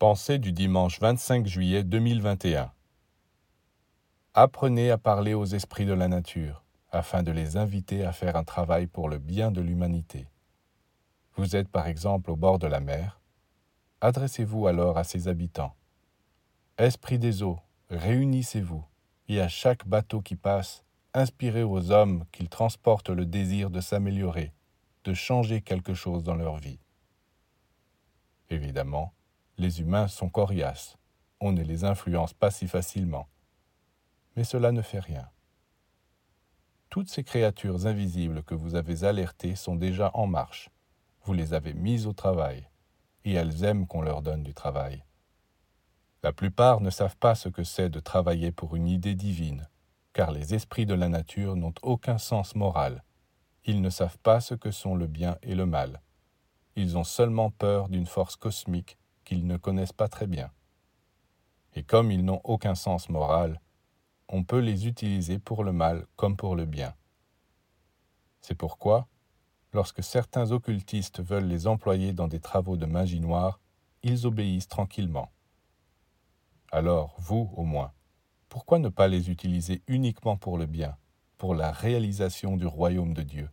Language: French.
Pensée du dimanche 25 juillet 2021 Apprenez à parler aux esprits de la nature, afin de les inviter à faire un travail pour le bien de l'humanité. Vous êtes par exemple au bord de la mer. Adressez-vous alors à ses habitants. Esprit des eaux, réunissez-vous, et à chaque bateau qui passe, inspirez aux hommes qu'ils transportent le désir de s'améliorer, de changer quelque chose dans leur vie. Évidemment, les humains sont coriaces. On ne les influence pas si facilement. Mais cela ne fait rien. Toutes ces créatures invisibles que vous avez alertées sont déjà en marche. Vous les avez mises au travail, et elles aiment qu'on leur donne du travail. La plupart ne savent pas ce que c'est de travailler pour une idée divine, car les esprits de la nature n'ont aucun sens moral. Ils ne savent pas ce que sont le bien et le mal. Ils ont seulement peur d'une force cosmique qu'ils ne connaissent pas très bien. Et comme ils n'ont aucun sens moral, on peut les utiliser pour le mal comme pour le bien. C'est pourquoi, lorsque certains occultistes veulent les employer dans des travaux de magie noire, ils obéissent tranquillement. Alors, vous, au moins, pourquoi ne pas les utiliser uniquement pour le bien, pour la réalisation du royaume de Dieu?